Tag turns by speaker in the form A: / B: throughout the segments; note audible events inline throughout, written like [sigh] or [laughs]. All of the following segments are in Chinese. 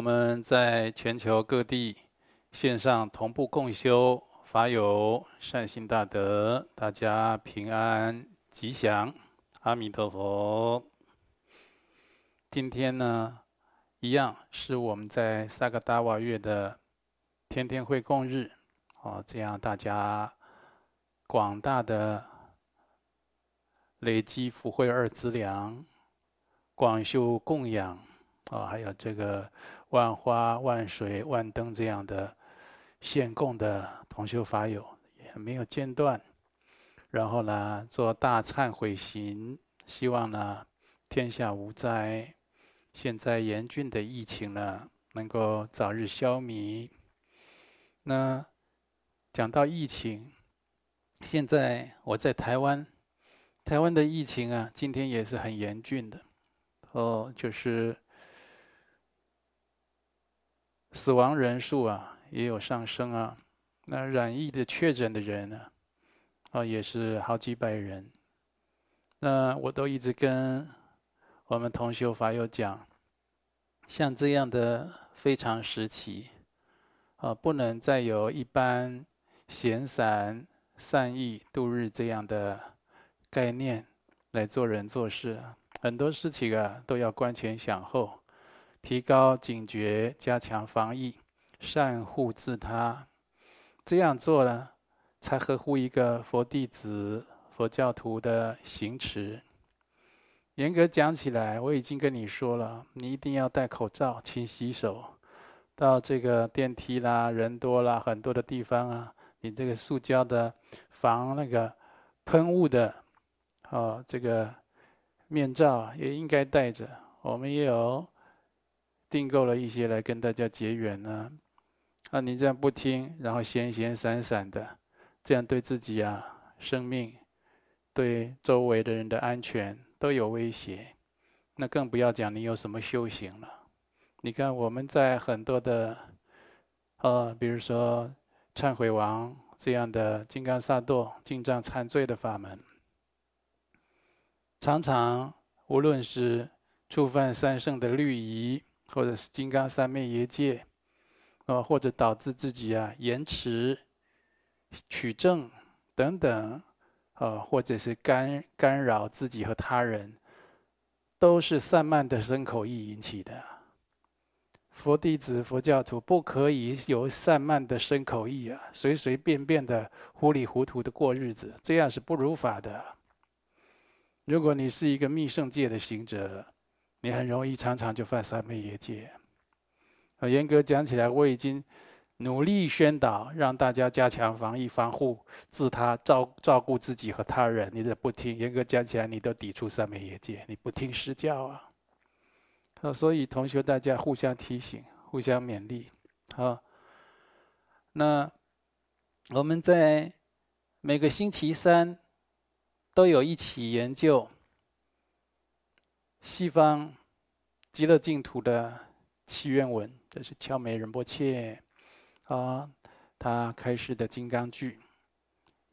A: 我们在全球各地线上同步共修，法友善心大德，大家平安吉祥，阿弥陀佛。今天呢，一样是我们在萨格达瓦月的天天会共日，哦，这样大家广大的累积福慧二资粮。广修供养啊，还有这个万花万水万灯这样的献供的同修法友也没有间断。然后呢，做大忏悔行，希望呢天下无灾，现在严峻的疫情呢能够早日消弭。那讲到疫情，现在我在台湾，台湾的疫情啊，今天也是很严峻的。哦，就是死亡人数啊，也有上升啊。那染疫的确诊的人呢，啊，也是好几百人。那我都一直跟我们同修法友讲，像这样的非常时期，啊，不能再有一般闲散善意度日这样的概念来做人做事啊。很多事情啊，都要观前想后，提高警觉，加强防疫，善护自他。这样做呢，才合乎一个佛弟子、佛教徒的行持。严格讲起来，我已经跟你说了，你一定要戴口罩、勤洗手。到这个电梯啦、人多啦、很多的地方啊，你这个塑胶的防那个喷雾的，哦，这个。面罩也应该戴着，我们也有订购了一些来跟大家结缘呢。啊，你这样不听，然后闲闲散散的，这样对自己啊生命、对周围的人的安全都有威胁。那更不要讲你有什么修行了。你看我们在很多的，呃，比如说忏悔王这样的金刚萨埵净障忏罪的法门。常常，无论是触犯三圣的律仪，或者是金刚三昧耶戒，啊，或者导致自己啊延迟取证等等，啊，或者是干干扰自己和他人，都是散漫的身口意引起的。佛弟子、佛教徒不可以有散漫的身口意啊，随随便便的糊里糊涂的过日子，这样是不如法的。如果你是一个密圣界的行者，你很容易常常就犯三昧耶戒。啊，严格讲起来，我已经努力宣导，让大家加强防疫、防护自他，照照顾自己和他人。你都不听，严格讲起来，你都抵触三昧耶戒，你不听实教啊。啊，所以同学大家互相提醒，互相勉励。好，那我们在每个星期三。都有一起研究西方极乐净土的祈愿文，这是敲美仁波切啊，他开示的金刚句，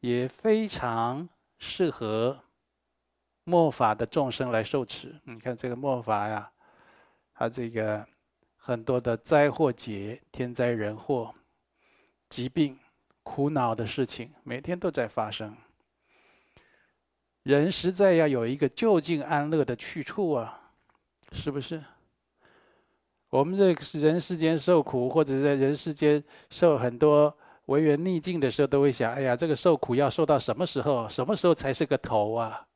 A: 也非常适合末法的众生来受持。你看这个末法呀，他这个很多的灾祸劫、天灾人祸、疾病、苦恼的事情，每天都在发生。人实在要有一个就近安乐的去处啊，是不是？我们这人世间受苦，或者在人世间受很多违缘逆境的时候，都会想：哎呀，这个受苦要受到什么时候？什么时候才是个头啊？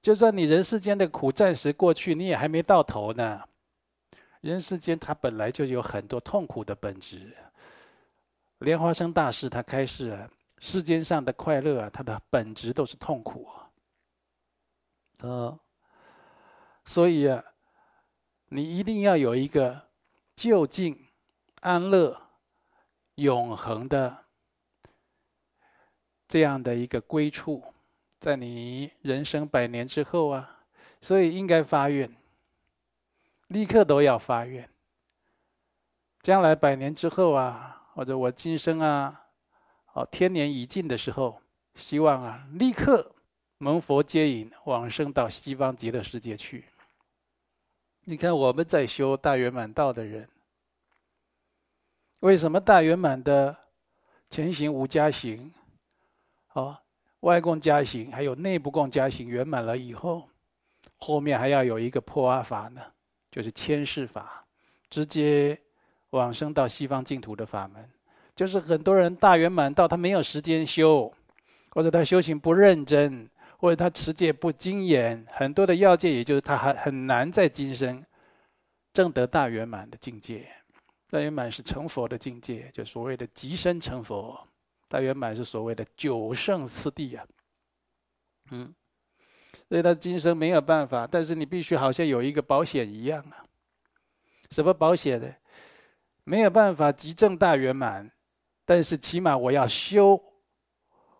A: 就算你人世间的苦暂时过去，你也还没到头呢。人世间它本来就有很多痛苦的本质。莲花生大师他开示啊，世间上的快乐啊，它的本质都是痛苦。呃，所以啊，你一定要有一个就近、安乐、永恒的这样的一个归处，在你人生百年之后啊，所以应该发愿，立刻都要发愿。将来百年之后啊，或者我今生啊，哦，天年已尽的时候，希望啊，立刻。蒙佛接引，往生到西方极乐世界去。你看我们在修大圆满道的人，为什么大圆满的前行无加行，哦，外共加行还有内部共加行圆满了以后，后面还要有一个破阿法呢，就是千世法，直接往生到西方净土的法门。就是很多人大圆满道他没有时间修，或者他修行不认真，或者他持戒不精严，很多的要件，也就是他还很难在今生证得大圆满的境界。大圆满是成佛的境界，就所谓的即身成佛。大圆满是所谓的九圣次第啊，嗯，所以他今生没有办法，但是你必须好像有一个保险一样啊。什么保险呢？没有办法即证大圆满。但是起码我要修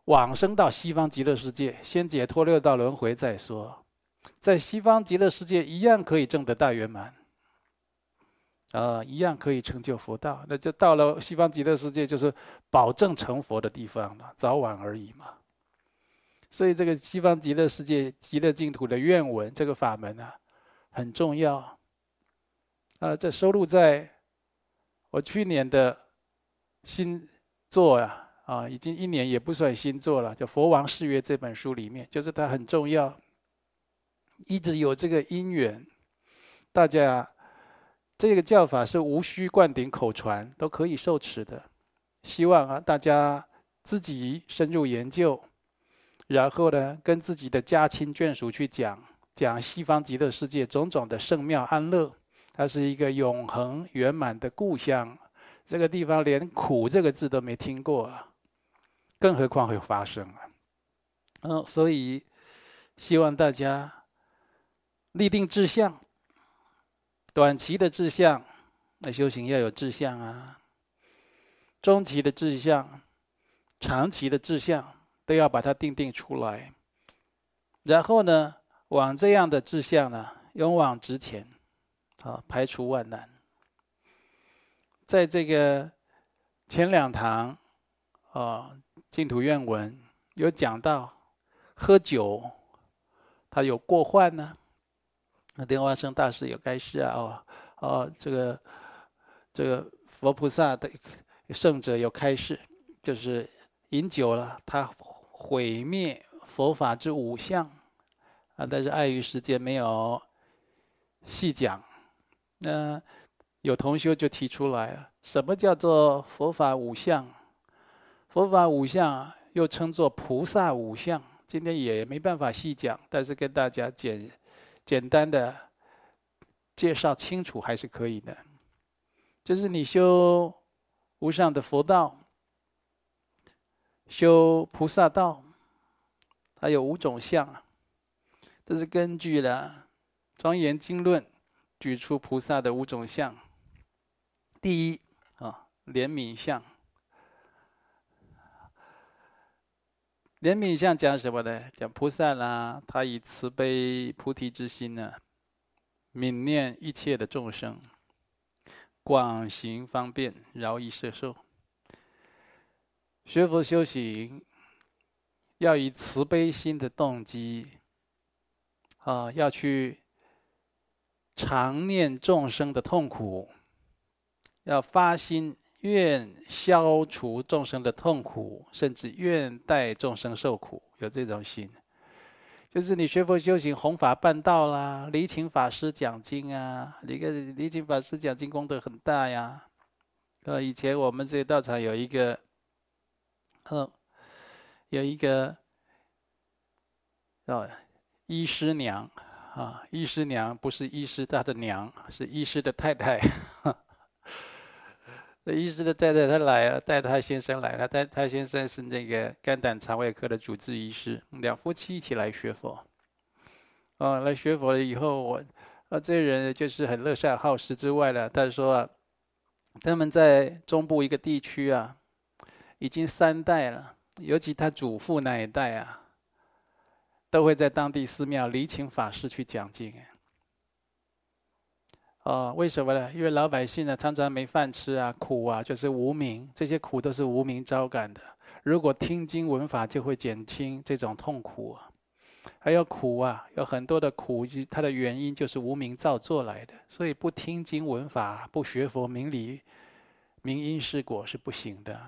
A: 往生到西方极乐世界，先解脱六道轮回再说。在西方极乐世界一样可以证得大圆满，啊、一样可以成就佛道。那就到了西方极乐世界，就是保证成佛的地方了，早晚而已嘛。所以这个西方极乐世界极乐净土的愿文这个法门啊，很重要。啊、这收录在我去年的新。作呀，啊，已经一年也不算新做了，叫《佛王誓约》这本书里面，就是它很重要，一直有这个因缘，大家这个教法是无需灌顶口传，都可以受持的。希望啊，大家自己深入研究，然后呢，跟自己的家亲眷属去讲讲西方极乐世界种种的圣妙安乐，它是一个永恒圆满的故乡。这个地方连“苦”这个字都没听过啊，更何况会发生啊？嗯，所以希望大家立定志向，短期的志向，那修行要有志向啊；中期的志向，长期的志向，都要把它定定出来。然后呢，往这样的志向呢，勇往直前，啊，排除万难。在这个前两堂，啊、净土愿文有讲到喝酒，他有过患呢。那莲花生大师有开示啊，哦哦，这个这个佛菩萨的圣者有开示，就是饮酒了，他毁灭佛法之五相啊，但是碍于时间没有细讲，那。有同修就提出来了，什么叫做佛法五相？佛法五相又称作菩萨五相。今天也没办法细讲，但是跟大家简简单的介绍清楚还是可以的。就是你修无上的佛道，修菩萨道，它有五种相，这是根据了《庄严经论》举出菩萨的五种相。第一啊，怜悯相。怜悯相讲什么呢？讲菩萨啦，他以慈悲菩提之心呢，悯念一切的众生，广行方便，饶益摄受。学佛修行，要以慈悲心的动机，啊，要去常念众生的痛苦。要发心愿消除众生的痛苦，甚至愿代众生受苦，有这种心。就是你学佛修行，弘法办道啦，礼请法师讲经啊，你个礼请法师讲经功德很大呀。呃，以前我们这道场有一个，嗯，有一个，哦，医师娘啊，医师娘不是医师他的娘，是医师的太太。这医师的太太，他来了，带他先生来了。他他先生是那个肝胆肠胃科的主治医师，两夫妻一起来学佛。哦，来学佛了以后，我啊，这人就是很乐善好施之外呢，他说啊，他们在中部一个地区啊，已经三代了，尤其他祖父那一代啊，都会在当地寺庙礼请法师去讲经。哦，为什么呢？因为老百姓呢，常常没饭吃啊，苦啊，就是无明，这些苦都是无明招感的。如果听经闻法，就会减轻这种痛苦。还有苦啊，有很多的苦，它的原因就是无明造作来的。所以不听经闻法，不学佛明理，明因是果是不行的。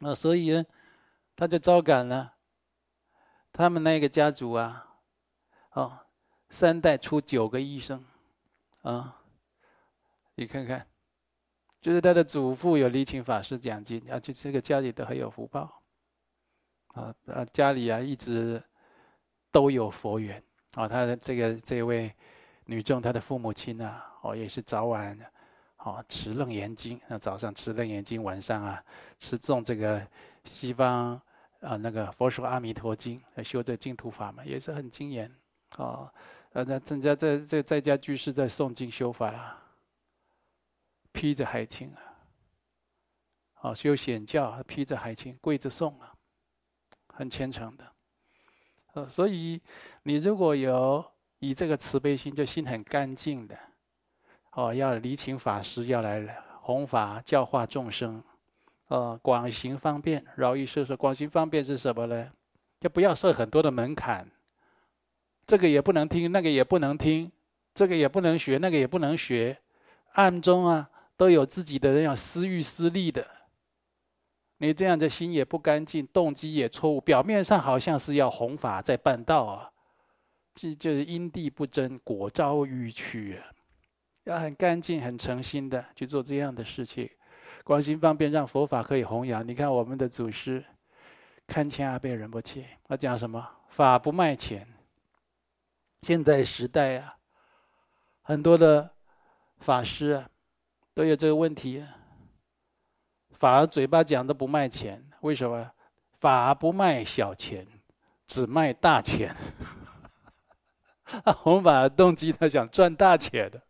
A: 那所以呢，他就招感了。他们那个家族啊，哦，三代出九个医生，啊，你看看，就是他的祖父有离情法师讲经，而且这个家里都很有福报，啊啊，家里啊一直都有佛缘，啊，他的这个这位女众，她的父母亲啊，哦，也是早晚，哦，持楞严经，那早上持楞严经，晚上啊持诵这个西方。啊，那个佛说阿弥陀经，来修这净土法门，也是很精严。啊，呃，那增加在在在家居士在诵经修法啊，披着海青啊，啊，修显教披着海青，跪着诵啊，很虔诚的。呃，所以你如果有以这个慈悲心，就心很干净的，哦，要礼请法师要来弘法教化众生。呃，广行方便，饶益摄受。广行方便是什么呢？就不要设很多的门槛，这个也不能听，那个也不能听，这个也不能学，那个也不能学。暗中啊，都有自己的那种私欲私利的。你这样的心也不干净，动机也错误。表面上好像是要弘法在办道啊，这就是因地不真，果招迂曲啊。要很干净、很诚心的去做这样的事情。关心方便，让佛法可以弘扬。你看我们的祖师，堪谦阿倍仁波切，他讲什么？法不卖钱。现在时代啊，很多的法师啊，都有这个问题。法嘴巴讲的不卖钱，为什么？法不卖小钱，只卖大钱。弘法的动机，他想赚大钱的。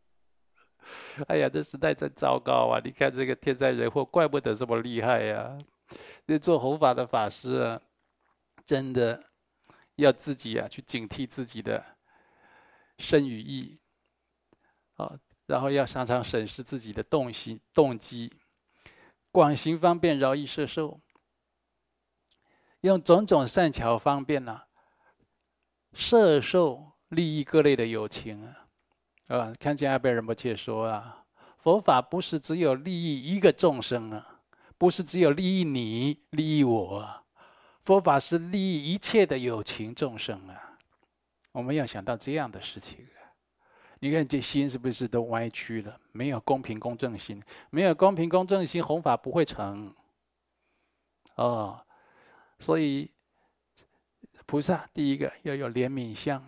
A: 哎呀，这时代真糟糕啊！你看这个天灾人祸，怪不得这么厉害呀、啊！那做弘法的法师啊，真的要自己啊去警惕自己的身语意啊，然后要常常审视自己的动心动机，广行方便，饶益摄受，用种种善巧方便呢、啊，摄受利益各类的友情啊。啊，看见阿倍仁波切说啊，佛法不是只有利益一个众生啊，不是只有利益你、利益我，佛法是利益一切的有情众生啊。我们要想到这样的事情，你看这心是不是都歪曲了？没有公平公正心，没有公平公正心，弘法不会成。哦，所以菩萨第一个要有怜悯相。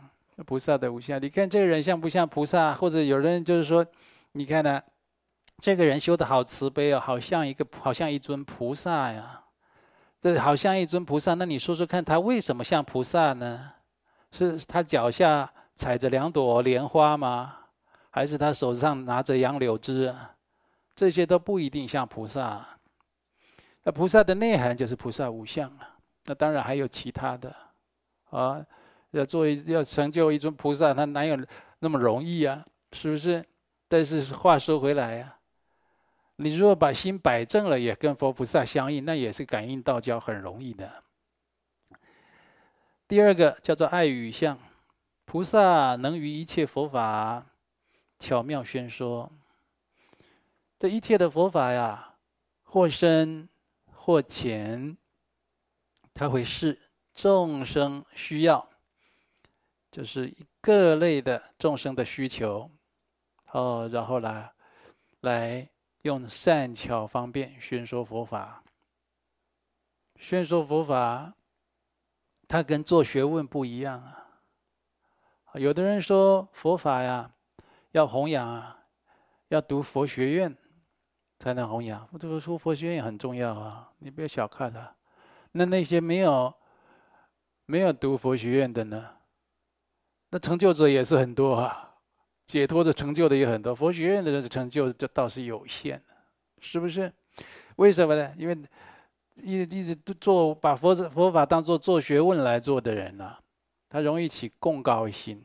A: 菩萨的无相，你看这个人像不像菩萨？或者有人就是说，你看呢、这个人修的好慈悲哦，好像一个，好像一尊菩萨呀。这好像一尊菩萨，那你说说看，他为什么像菩萨呢？是他脚下踩着两朵莲花吗？还是他手上拿着杨柳枝？这些都不一定像菩萨。那菩萨的内涵就是菩萨无相啊。那当然还有其他的，啊。要做一要成就一尊菩萨，他哪有那么容易啊？是不是？但是话说回来呀、啊，你如果把心摆正了，也跟佛菩萨相应，那也是感应道交很容易的。第二个叫做爱语相，菩萨能于一切佛法巧妙宣说。这一切的佛法呀，或深或浅，他会视众生需要。就是各类的众生的需求，哦，然后来来用善巧方便宣说佛法。宣说佛法，它跟做学问不一样啊。有的人说佛法呀，要弘扬啊，要读佛学院才能弘扬。我这个说佛学院很重要啊，你不要小看它。那那些没有没有读佛学院的呢？那成就者也是很多啊，解脱的成就的也很多，佛学院的人成就这倒是有限，是不是？为什么呢？因为一一直做把佛佛法当做做学问来做的人呢、他容易起贡高心、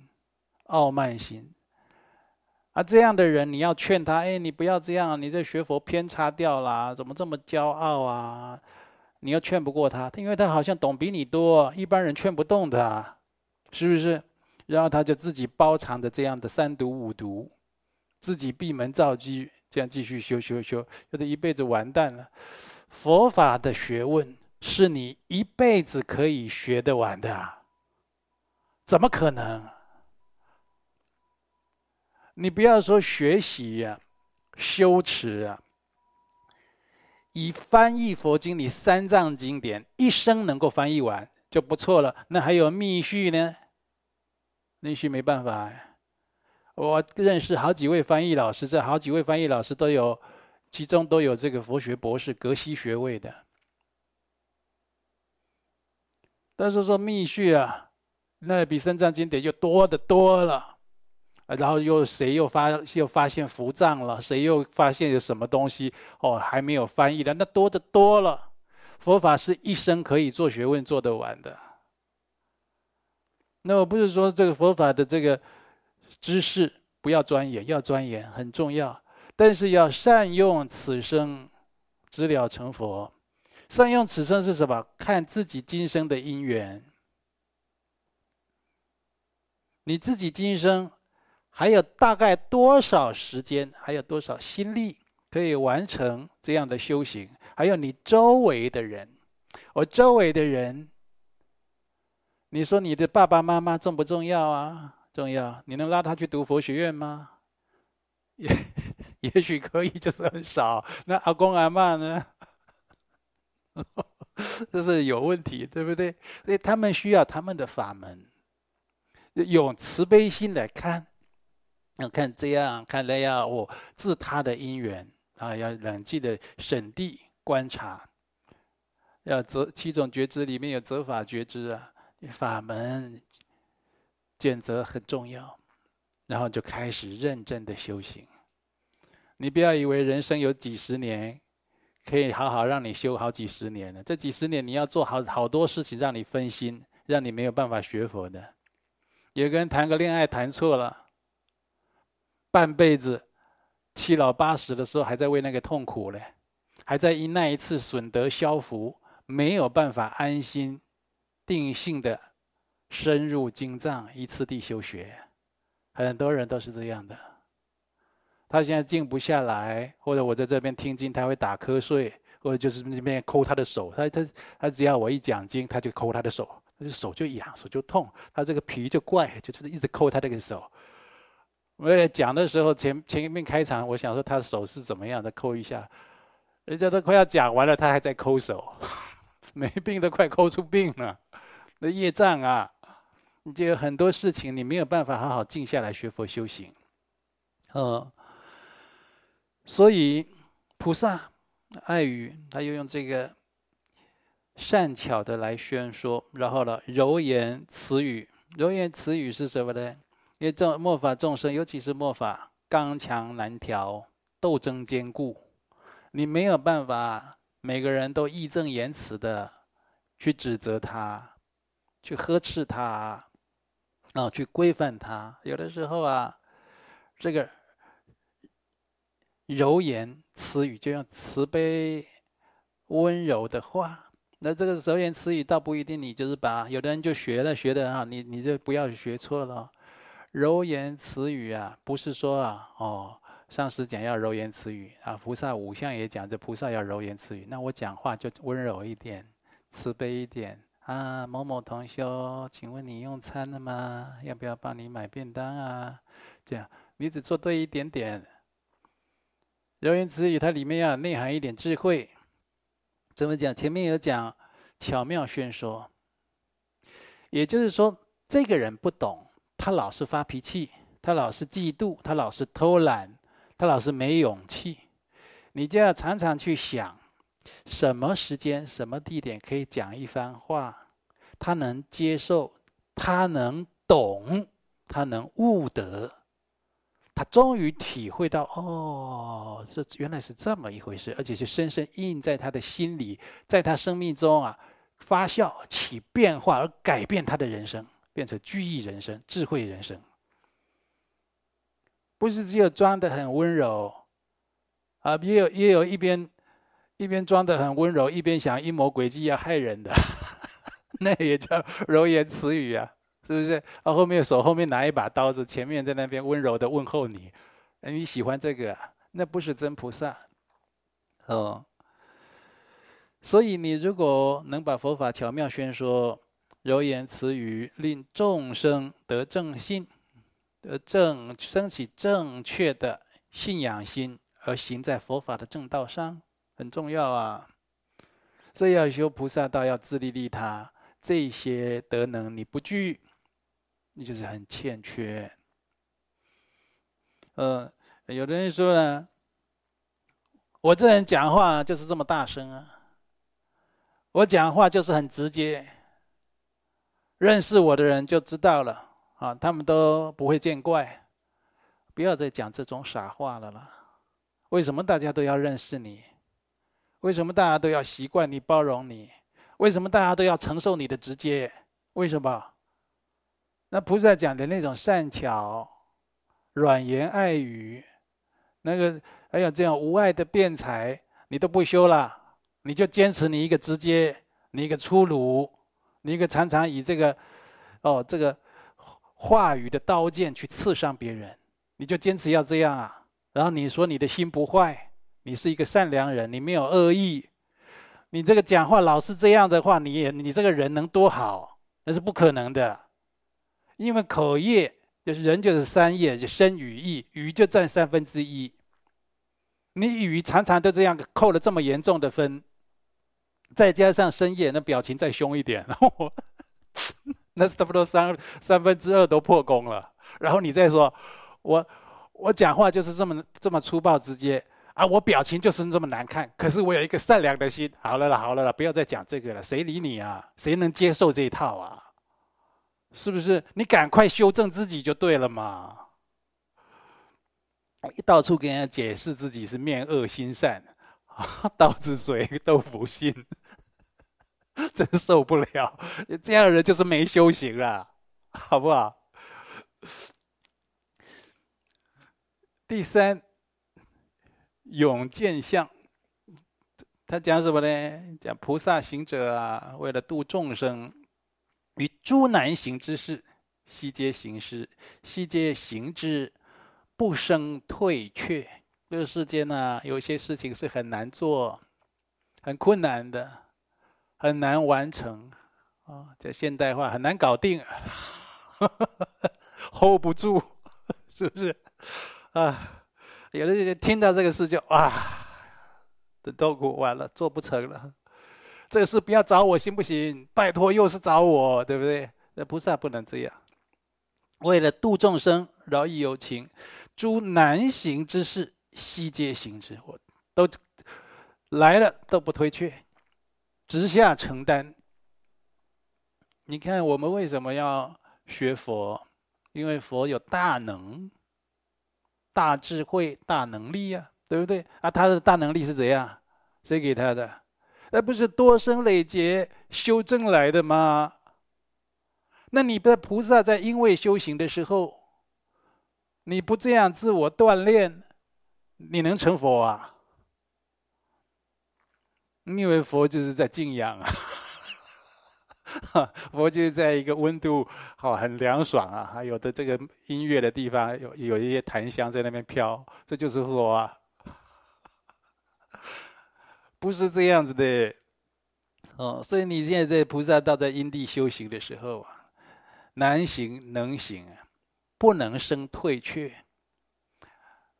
A: 傲慢心。啊，这样的人你要劝他，哎，你不要这样，你这学佛偏差掉了，怎么这么骄傲啊？你要劝不过他，因为他好像懂比你多，一般人劝不动他，是不是？然后他就自己包藏着这样的三毒五毒，自己闭门造机，这样继续修修修，有的一辈子完蛋了。佛法的学问是你一辈子可以学得完的，怎么可能？你不要说学习呀、啊，修持啊。以翻译佛经，你三藏经典一生能够翻译完就不错了。那还有密续呢？密续没办法。我认识好几位翻译老师，这好几位翻译老师都有，其中都有这个佛学博士、格西学位的。但是说密续啊，那比三藏经典就多得多了。然后又谁又发又发现伏藏了？谁又发现有什么东西？哦，还没有翻译的，那多得多了。佛法是一生可以做学问做得完的。那我不是说这个佛法的这个知识不要钻研，要钻研很重要，但是要善用此生，直了成佛。善用此生是什么？看自己今生的因缘。你自己今生。还有大概多少时间，还有多少心力可以完成这样的修行？还有你周围的人，我周围的人，你说你的爸爸妈妈重不重要啊？重要。你能拉他去读佛学院吗？也 [laughs] 也许可以，就是很少。那阿公阿嬷呢？[laughs] 这是有问题，对不对？所以他们需要他们的法门，用慈悲心来看。要看这样，看来要我自他的因缘啊，要冷静的审谛观察。要择七种觉知里面有择法觉知啊，法门选择很重要，然后就开始认真的修行。你不要以为人生有几十年，可以好好让你修好几十年了。这几十年你要做好好多事情，让你分心，让你没有办法学佛的。有个人谈个恋爱谈错了。半辈子，七老八十的时候还在为那个痛苦嘞，还在因那一次损德消福，没有办法安心、定性的深入经藏，依次地修学。很多人都是这样的。他现在静不下来，或者我在这边听经，他会打瞌睡，或者就是那边抠他的手。他他他只要我一讲经，他就抠他的手，他就手就痒，手就痛，他这个皮就怪，就是一直抠他这个手。我也讲的时候，前前面开场，我想说他手是怎么样的，抠一下，人家都快要讲完了，他还在抠手，[laughs] 没病都快抠出病了，那业障啊！就有很多事情，你没有办法好好静下来学佛修行，嗯，所以菩萨爱语，他又用这个善巧的来宣说，然后呢，柔言慈语，柔言慈语是什么呢？因为众末法众生，尤其是末法，刚强难调，斗争坚固，你没有办法每个人都义正言辞的去指责他，去呵斥他，啊，去规范他。有的时候啊，这个柔言慈语，就用慈悲温柔的话。那这个柔言慈语倒不一定，你就是把有的人就学了，学的很好，你你就不要学错了。柔言慈语啊，不是说啊，哦，上师讲要柔言慈语啊，菩萨五相也讲这菩萨要柔言慈语。那我讲话就温柔一点，慈悲一点啊。某某同修，请问你用餐了吗？要不要帮你买便当啊？这样，你只做对一点点。柔言慈语，它里面要内涵一点智慧。怎么讲？前面有讲巧妙宣说，也就是说，这个人不懂。他老是发脾气，他老是嫉妒，他老是偷懒，他老是没勇气。你就要常常去想，什么时间、什么地点可以讲一番话，他能接受，他能懂，他能悟得，他终于体会到，哦，这原来是这么一回事，而且是深深印在他的心里，在他生命中啊发酵起变化，而改变他的人生。变成具义人生、智慧人生，不是只有装得很温柔，啊，也有也有一边一边装得很温柔，一边想阴谋诡计要害人的，[laughs] 那也叫柔言慈语啊，是不是？啊，后面手后面拿一把刀子，前面在那边温柔的问候你，你喜欢这个？那不是真菩萨。哦，所以你如果能把佛法巧妙宣说，柔言慈语，令众生得正信，得正升起正确的信仰心，而行在佛法的正道上，很重要啊。所以要修菩萨道，要自利利他，这些德能你不具，你就是很欠缺。呃，有的人说呢，我这人讲话就是这么大声啊，我讲话就是很直接，认识我的人就知道了啊，他们都不会见怪。不要再讲这种傻话了啦！为什么大家都要认识你？为什么大家都要习惯你、包容你？为什么大家都要承受你的直接？为什么？那菩萨讲的那种善巧、软言爱语，那个还有这样无爱的辩才，你都不修了，你就坚持你一个直接，你一个粗鲁，你一个常常以这个哦这个话语的刀剑去刺伤别人，你就坚持要这样啊？然后你说你的心不坏。你是一个善良人，你没有恶意，你这个讲话老是这样的话，你也你这个人能多好？那是不可能的，因为口业就是人就是三业，就身语意，语就占三分之一。你语常常都这样扣了这么严重的分，再加上身业，那表情再凶一点，[laughs] [laughs] 那差不多三三分之二都破功了。然后你再说，我我讲话就是这么这么粗暴直接。啊，我表情就是这么难看，可是我有一个善良的心。好了啦，好了啦，不要再讲这个了，谁理你啊？谁能接受这一套啊？是不是？你赶快修正自己就对了嘛！一到处跟人家解释自己是面恶心善，[laughs] 刀子嘴豆腐心，[laughs] 真受不了。这样的人就是没修行了，好不好？第三。永见相，他讲什么呢？讲菩萨行者啊，为了度众生，于诸难行之事，悉皆行之，悉皆行之，不生退却。这个世间呢、有些事情是很难做，很困难的，很难完成啊。在现代化很难搞定，[laughs] hold 不住，是不是？啊。有的人听到这个事就啊，这痛苦完了，做不成了。这个事不要找我行不行？拜托，又是找我，对不对？那菩萨不能这样。为了度众生，饶益有情，诸难行之事，悉皆行之。我都来了，都不推却，直下承担。你看我们为什么要学佛？因为佛有大能。大智慧、大能力呀、对不对？啊，他的大能力是怎样？谁给他的？那不是多生累劫修正来的吗？那你的菩萨在因为修行的时候，你不这样自我锻炼，你能成佛啊？你以为佛就是在静养啊？[laughs] 佛就在一个温度好很凉爽啊，还有的这个音乐的地方有有一些檀香在那边飘，这就是佛啊，不是这样子的哦。所以你现在在菩萨道在因地修行的时候啊，难行能行啊，不能生退却。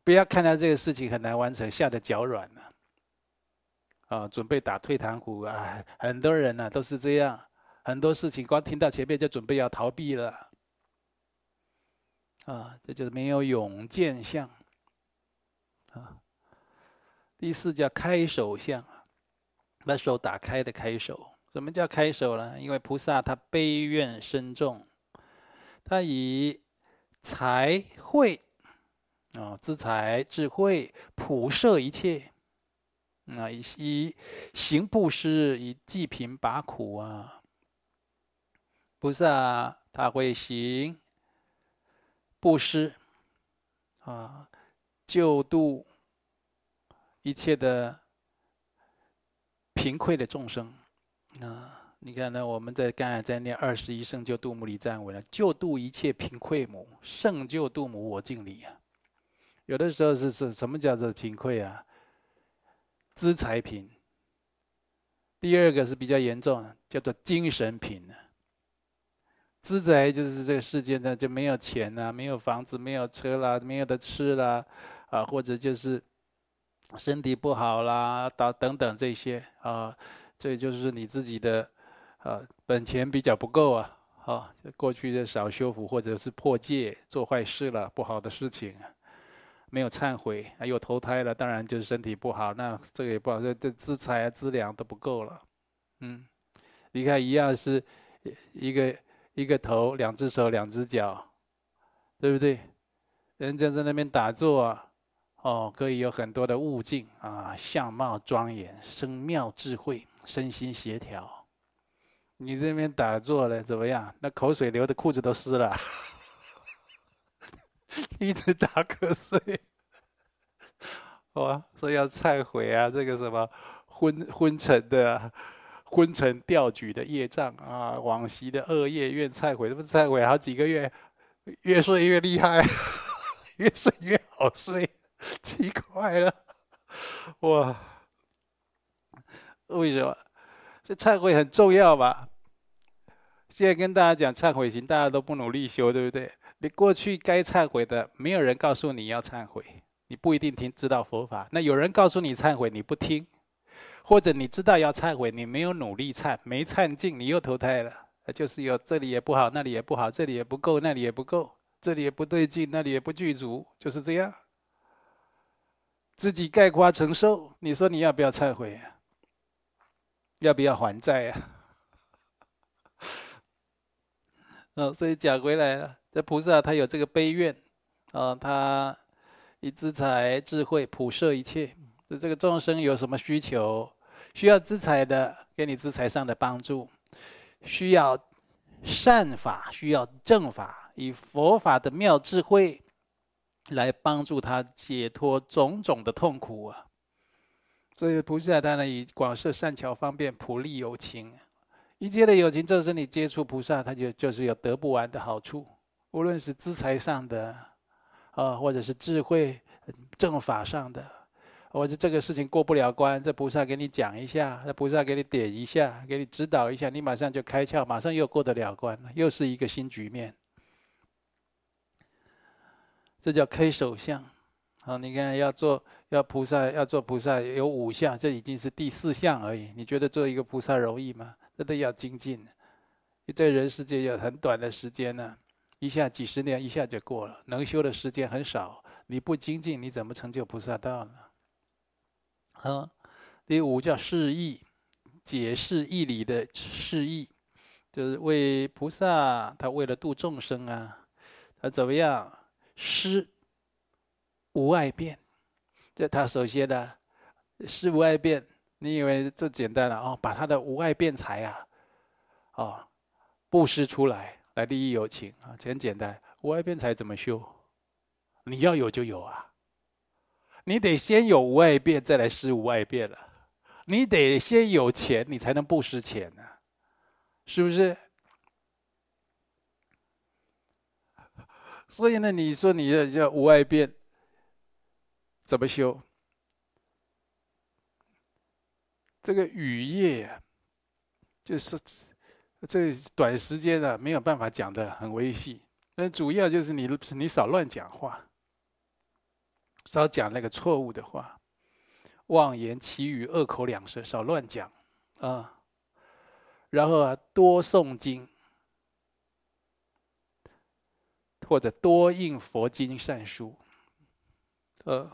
A: 不要看到这个事情很难完成，吓得脚软了啊，准备打退堂鼓啊。很多人呢、都是这样。很多事情光听到前面就准备要逃避了，啊，这就是没有勇见相，啊。第四叫开手相啊，把手打开的开手。什么叫开手呢？因为菩萨他悲愿深重，他以财慧啊，资财智慧普摄一切，啊，以以行布施，以济贫拔苦啊。菩萨他会行布施啊，救度一切的贫困的众生啊！你看呢？我们在刚才在念二十一圣救度母礼赞文了，救度一切贫困母，胜救度母我敬礼啊！有的时候是是什么叫做贫困啊？资财贫。第二个是比较严重，叫做精神贫。资财就是这个世界呢，就没有钱呐，没有房子，没有车啦，没有的吃啦，啊，或者就是身体不好啦，等等等这些啊，这就是你自己的啊本钱比较不够啊，啊，过去的少修福或者是破戒做坏事了，不好的事情，没有忏悔，啊，又投胎了，当然就是身体不好，那这个也不好，这这资财啊资粮都不够了，嗯，你看一样是一个。一个头，两只手，两只脚，对不对？人家在那边打坐啊，哦，可以有很多的悟境啊，相貌庄严，生妙智慧，身心协调。你这边打坐了怎么样？那口水流的裤子都湿了，[laughs] 一直打瞌睡。哇，所以要忏悔啊，这个什么昏昏沉的。昏沉吊举的业障啊，往昔的恶业愿忏悔，这不忏悔好几个月，越睡越厉害，[laughs] 越睡越好睡，[laughs] 奇怪了，哇！为什么？这忏悔很重要吧？现在跟大家讲忏悔行，大家都不努力修，对不对？你过去该忏悔的，没有人告诉你要忏悔，你不一定听知道佛法。那有人告诉你忏悔，你不听。或者你知道要忏悔，你没有努力忏，没忏尽，你又投胎了。就是有这里也不好，那里也不好，这里也不够，那里也不够，这里也不对劲，那里也不具足，就是这样。自己概括承受，你说你要不要忏悔啊？要不要还债啊？嗯，[laughs] 所以讲回来了，这菩萨他有这个悲愿，啊，他以资财智慧普摄一切，这个众生有什么需求？需要资财的，给你资财上的帮助；需要善法，需要正法，以佛法的妙智慧来帮助他解脱种种的痛苦啊！所以菩萨当然以广设善巧方便，普利有情。一切的有情，正是你接触菩萨，他就就是有得不完的好处。无论是资财上的，啊，或者是智慧正法上的。或者这个事情过不了关，这菩萨给你讲一下，那菩萨给你点一下，给你指导一下，你马上就开窍，马上又过得了关了，又是一个新局面。这叫开手相。好，你看要做要菩萨要做菩萨有五相，这已经是第四相而已。你觉得做一个菩萨容易吗？这都要精进。你在人世界有很短的时间呢，一下几十年一下就过了，能修的时间很少。你不精进，你怎么成就菩萨道呢？啊，第五叫释义，解释义理的释义，就是为菩萨，他为了度众生啊，他怎么样施无碍变？就他首先的，施无碍变，你以为这简单了哦？把他的无碍辩才啊，哦，布施出来，来利益有情啊，很简单。无碍辩才怎么修？你要有就有啊。你得先有无碍辩，再来施无碍辩了。你得先有钱，你才能布施钱呢，是不是？所以呢，你说你要叫无碍变怎么修？这个语业啊，就是这短时间啊，没有办法讲的很微细。那主要就是你你少乱讲话。少讲那个错误的话，妄言其语、恶口两舌，少乱讲啊。然后啊，多诵经，或者多印佛经善书。呃，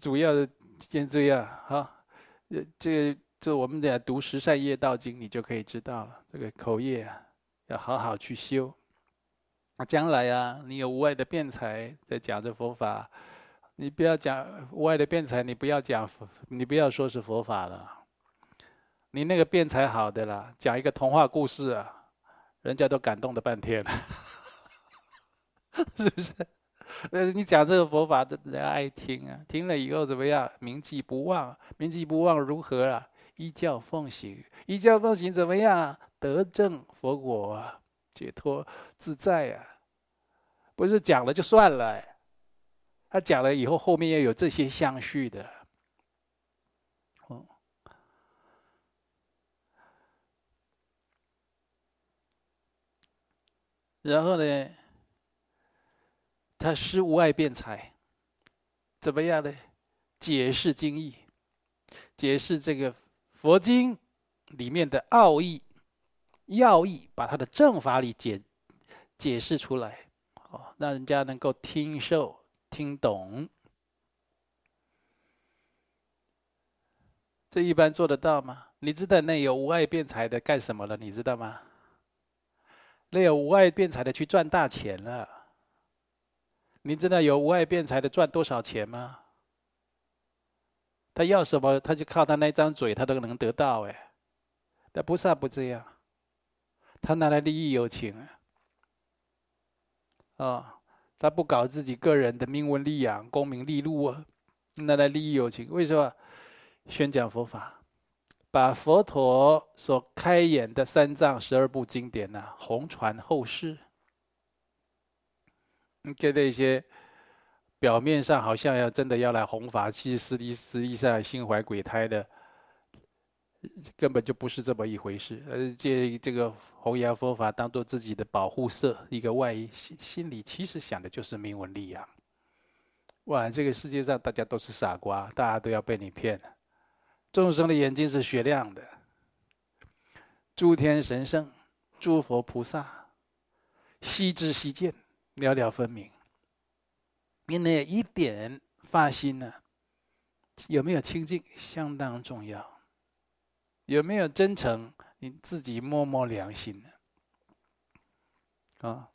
A: 主要的先这样哈。呃，这个这我们得读十善业道经，你就可以知道了。这个口业啊，要好好去修。那将来啊，你有无碍的辩才，在讲这佛法。你不要讲无碍的辩才，你不要讲，你不要说是佛法了。你那个辩才好的啦，讲一个童话故事啊，人家都感动了半天了，[laughs] 是不是？[laughs] 呃，你讲这个佛法，人家爱听啊，听了以后怎么样？铭记不忘，铭记不忘如何啊？依教奉行，依教奉行怎么样？得证佛果啊，解脱自在啊，不是讲了就算了。他讲了以后，后面要有这些相续的。哦，然后呢，他施无碍辩才，怎么样呢？解释经义，解释这个佛经里面的奥义、要义，把他的正法理解解释出来，哦，让人家能够听受。听懂，这一般做得到吗？你知道那有无碍辩才的干什么了？你知道吗？那有无碍辩才的去赚大钱了。你知道有无碍辩才的赚多少钱吗？他要什么，他就靠他那张嘴，他都能得到。哎，那菩萨不这样，他拿来利益有情啊。哦他不搞自己个人的名闻利养、功名利禄啊，拿来利益有情。为什么？宣讲佛法，把佛陀所开演的三藏十二部经典呢、啊，弘传后世。你觉得一些表面上好像要真的要来弘法，其实实际实际上心怀鬼胎的。根本就不是这么一回事，呃借这个弘扬佛法当做自己的保护色，一个外衣，心心里其实想的就是名闻利养。哇，这个世界上大家都是傻瓜，大家都要被你骗了。众生的眼睛是雪亮的，诸天神圣、诸佛菩萨，悉知悉见，了了分明。你那一点发心呢？有没有清净，相当重要。有没有真诚？你自己摸摸良心呢？啊，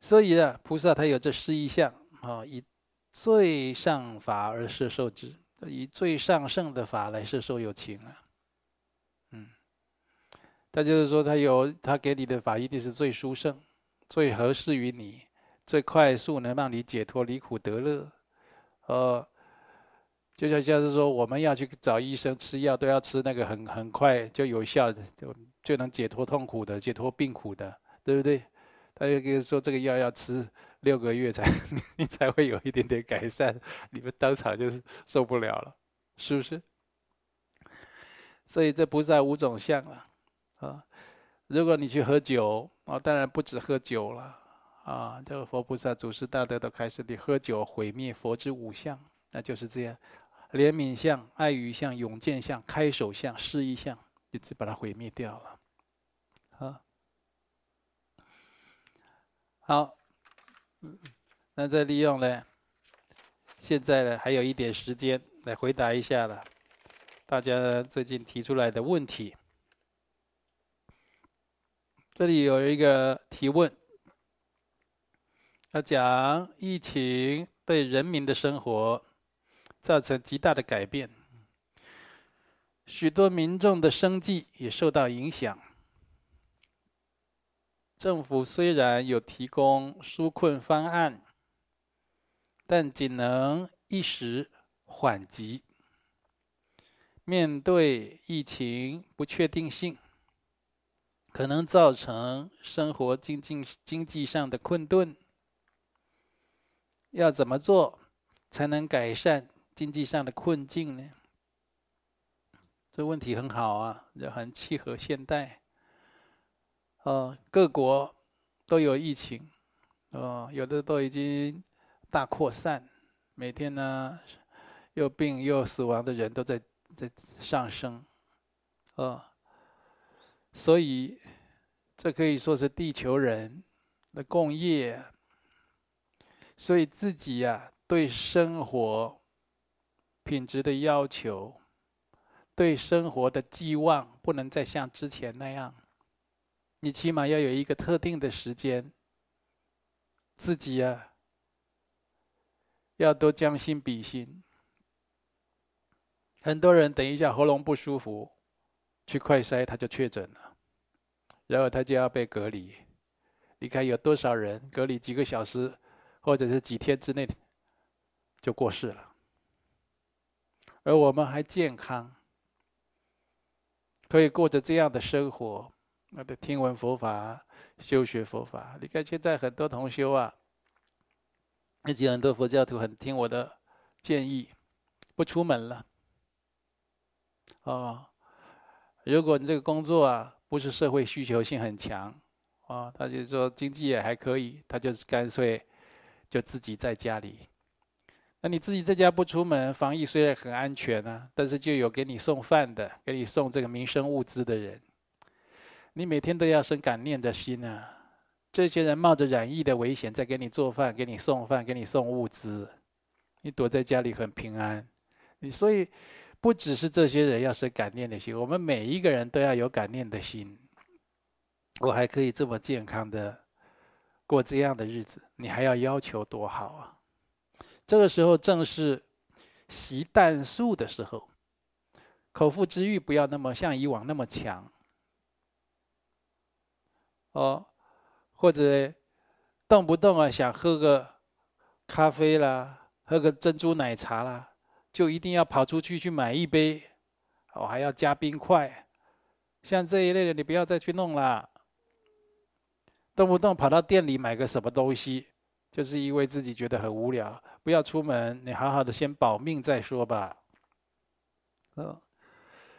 A: 所以啊，菩萨他有这十一相啊，以最上法而摄受之，以最上圣的法来摄受有情啊。那，就是说，他有他给你的法，一定是最殊胜、最合适于你、最快速能让你解脱离苦得乐，呃。就像像是说，我们要去找医生吃药，都要吃那个很很快就有效的，就就能解脱痛苦的、解脱病苦的，对不对？他就跟你说，这个药要吃六个月才你才会有一点点改善，你们当场就是受不了了，是不是？所以这不在五种相了啊！如果你去喝酒啊，当然不止喝酒了啊！这个佛菩萨祖师大德都开始，你喝酒毁灭佛之五相，那就是这样。怜悯相、爱语相、勇健相、开手相、示意相，一直把它毁灭掉了。好，好，那再利用呢？现在呢，还有一点时间来回答一下了，大家最近提出来的问题。这里有一个提问，要讲疫情对人民的生活。造成极大的改变，许多民众的生计也受到影响。政府虽然有提供纾困方案，但仅能一时缓急。面对疫情不确定性，可能造成生活经济经济上的困顿。要怎么做才能改善？经济上的困境呢？这问题很好啊，也很契合现代。哦，各国都有疫情，哦，有的都已经大扩散，每天呢，又病又死亡的人都在在上升，哦，所以这可以说是地球人的共业，所以自己呀，对生活。品质的要求，对生活的寄望不能再像之前那样。你起码要有一个特定的时间，自己呀、啊，要多将心比心。很多人等一下喉咙不舒服，去快筛他就确诊了，然后他就要被隔离。你看有多少人隔离几个小时，或者是几天之内就过世了。而我们还健康，可以过着这样的生活，那得听闻佛法，修学佛法。你看现在很多同修啊，而且很多佛教徒很听我的建议，不出门了。哦，如果你这个工作啊不是社会需求性很强，啊，他就说经济也还可以，他就干脆就自己在家里。那你自己在家不出门，防疫虽然很安全啊，但是就有给你送饭的，给你送这个民生物资的人，你每天都要生感念的心啊。这些人冒着染疫的危险在给你做饭、给你送饭、给你送物资，你躲在家里很平安。你所以不只是这些人要生感念的心，我们每一个人都要有感念的心。我还可以这么健康的过这样的日子，你还要要求多好啊？这个时候正是习淡素的时候，口腹之欲不要那么像以往那么强。哦。或者动不动啊想喝个咖啡啦，喝个珍珠奶茶啦，就一定要跑出去去买一杯，哦还要加冰块，像这一类的你不要再去弄了。动不动跑到店里买个什么东西，就是因为自己觉得很无聊，不要出门，你好好的先保命再说吧。嗯，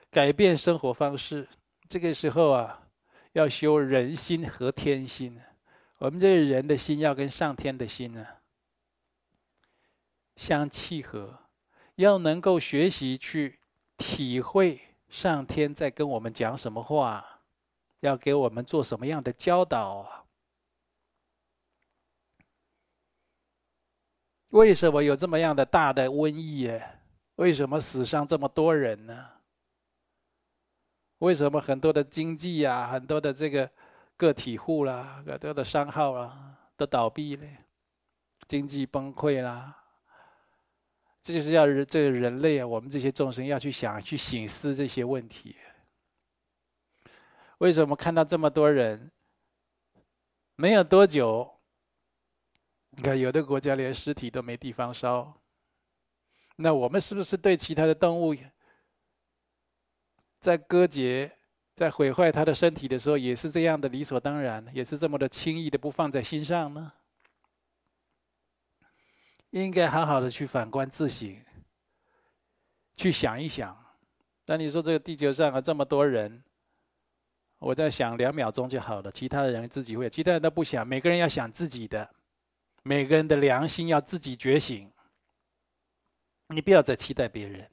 A: 改变生活方式，这个时候啊，要修人心和天心。我们这个人的心要跟上天的心呢相契合，要能够学习去体会上天在跟我们讲什么话，要给我们做什么样的教导啊。为什么有这么样的大的瘟疫？为什么死伤这么多人呢？为什么很多的经济呀，很多的这个？个体户啦，很多的商号啦，都倒闭了，经济崩溃啦。这就是要人这个人类啊，我们这些众生要去想、去醒思这些问题。为什么看到这么多人？没有多久，你看有的国家连尸体都没地方烧。那我们是不是对其他的动物在割截？在毁坏他的身体的时候，也是这样的理所当然，也是这么的轻易的不放在心上呢？应该好好的去反观自省，去想一想。但你说这个地球上啊这么多人，我在想两秒钟就好了，其他的人自己会，其他人都不想，每个人要想自己的，每个人的良心要自己觉醒。你不要再期待别人。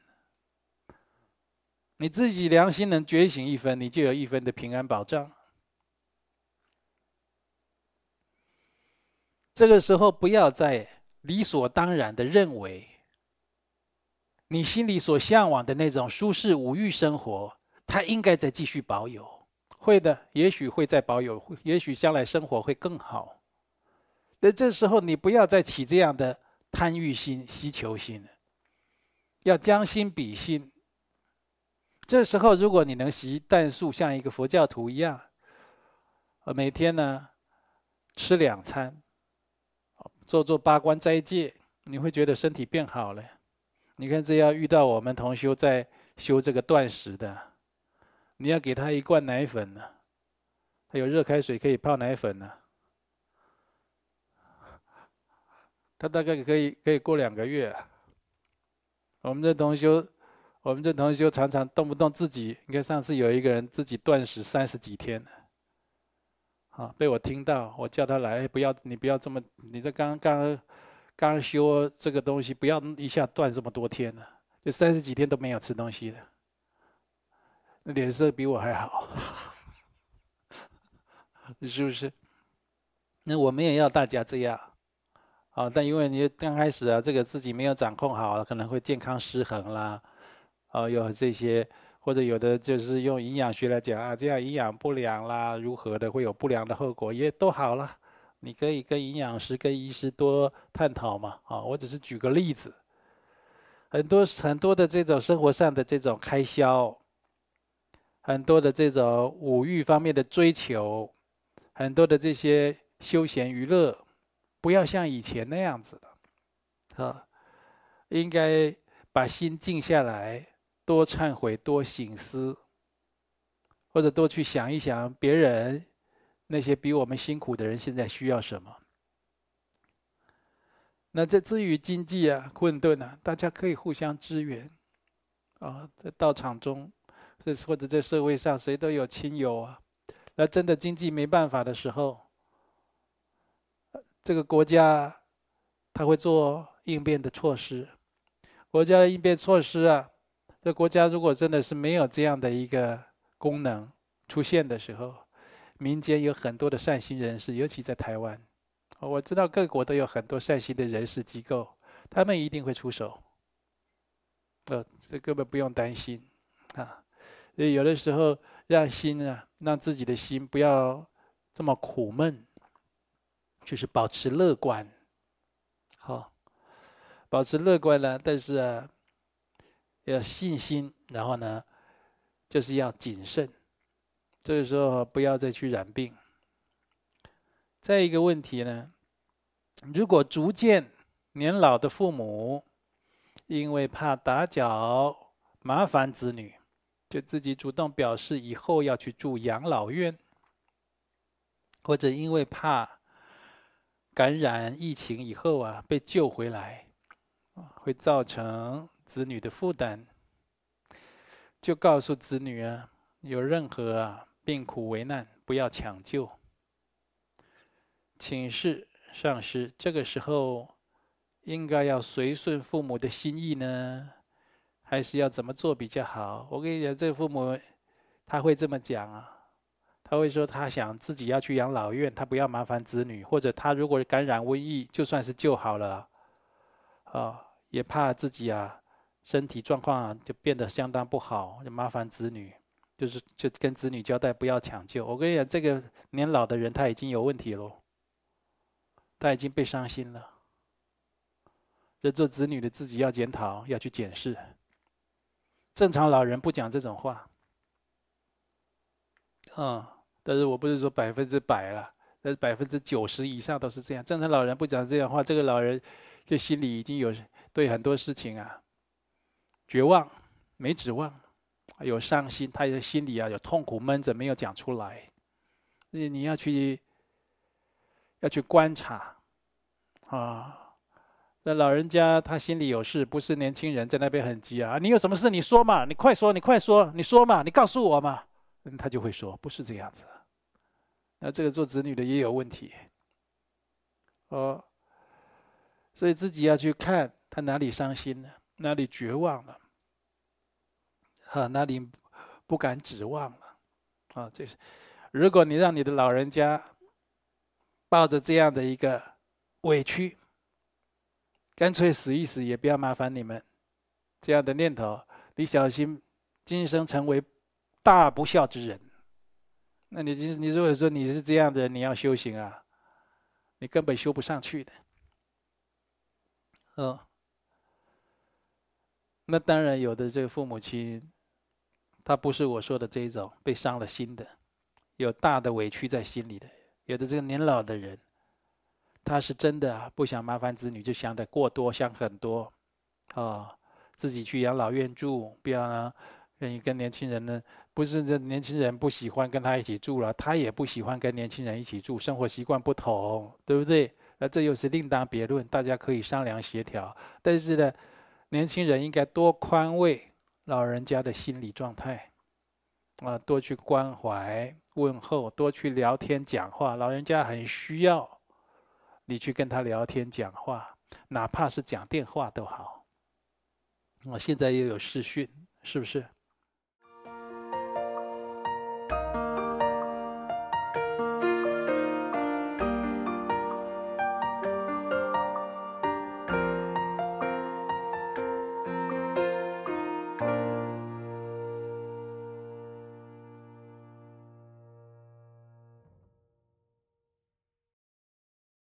A: 你自己良心能觉醒一分，你就有一分的平安保障。这个时候，不要再理所当然的认为，你心里所向往的那种舒适五欲生活，它应该再继续保有。会的，也许会再保有，也许将来生活会更好。那这时候，你不要再起这样的贪欲心、希求心了，要将心比心。这时候，如果你能习淡素，像一个佛教徒一样，呃每天呢吃两餐，做做八关斋戒，你会觉得身体变好了。你看，这要遇到我们同修在修这个断食的，你要给他一罐奶粉呢，还有热开水可以泡奶粉呢，他大概可以可以过两个月。我们的同修。我们这同修常常动不动自己，你看上次有一个人自己断食三十几天，啊，被我听到，我叫他来，不要你不要这么，你这刚刚刚修这个东西，不要一下断这么多天了，就三十几天都没有吃东西的，脸色比我还好，[laughs] 是不是？那我们也要大家这样，啊，但因为你刚开始啊，这个自己没有掌控好，可能会健康失衡啦。哦，有这些，或者有的就是用营养学来讲啊，这样营养不良啦，如何的会有不良的后果，也都好了。你可以跟营养师、跟医师多探讨嘛。啊，我只是举个例子，很多很多的这种生活上的这种开销，很多的这种五欲方面的追求，很多的这些休闲娱乐，不要像以前那样子了，啊，应该把心静下来。多忏悔，多省思，或者多去想一想别人那些比我们辛苦的人现在需要什么。那这至于经济啊困顿啊，大家可以互相支援啊，在道场中，或者在社会上，谁都有亲友啊。那真的经济没办法的时候，这个国家他会做应变的措施。国家的应变措施啊，这国家如果真的是没有这样的一个功能出现的时候，民间有很多的善心人士，尤其在台湾。我知道各国都有很多善心的人士机构，他们一定会出手。呃，这根本不用担心啊。所以有的时候让心啊，让自己的心不要这么苦闷，就是保持乐观。好，保持乐观呢，但是啊，要信心，然后呢，就是要谨慎。这个时候不要再去染病。再一个问题呢，如果逐渐年老的父母，因为怕打搅麻烦子女，就自己主动表示以后要去住养老院，或者因为怕感染疫情以后啊被救回来，会造成子女的负担，就告诉子女啊，有任何啊病苦危难，不要抢救。请示上师，这个时候应该要随顺父母的心意呢，还是要怎么做比较好？我跟你讲，这父母他会这么讲啊，他会说他想自己要去养老院，他不要麻烦子女，或者他如果感染瘟疫，就算是救好了，啊，也怕自己啊身体状况啊就变得相当不好，就麻烦子女，就是就跟子女交代不要抢救。我跟你讲，这个年老的人他已经有问题了。他已经被伤心了。这做子女的自己要检讨，要去检视。正常老人不讲这种话，嗯，但是我不是说百分之百了，但是百分之九十以上都是这样。正常老人不讲这样话，这个老人就心里已经有对很多事情啊绝望、没指望，有伤心，他的心里啊有痛苦闷着没有讲出来，所以你要去。要去观察，啊，那老人家他心里有事，不是年轻人在那边很急啊。你有什么事你说嘛，你快说，你快说，你说嘛，你告诉我嘛。嗯，他就会说，不是这样子。那这个做子女的也有问题，哦，所以自己要去看他哪里伤心了，那里绝望了，哈，那里不敢指望了，啊，这是，如果你让你的老人家。抱着这样的一个委屈，干脆死一死也不要麻烦你们，这样的念头，你小心今生成为大不孝之人。那你今你如果说你是这样的人，你要修行啊，你根本修不上去的。哦，那当然有的这个父母亲，他不是我说的这一种被伤了心的，有大的委屈在心里的。有的这个年老的人，他是真的不想麻烦子女，就想的过多，想很多，啊、自己去养老院住，不要呢，愿意跟年轻人呢，不是这年轻人不喜欢跟他一起住了，他也不喜欢跟年轻人一起住，生活习惯不同，对不对？那这又是另当别论，大家可以商量协调。但是呢，年轻人应该多宽慰老人家的心理状态，啊，多去关怀。问候，多去聊天讲话，老人家很需要你去跟他聊天讲话，哪怕是讲电话都好。我现在又有视讯，是不是？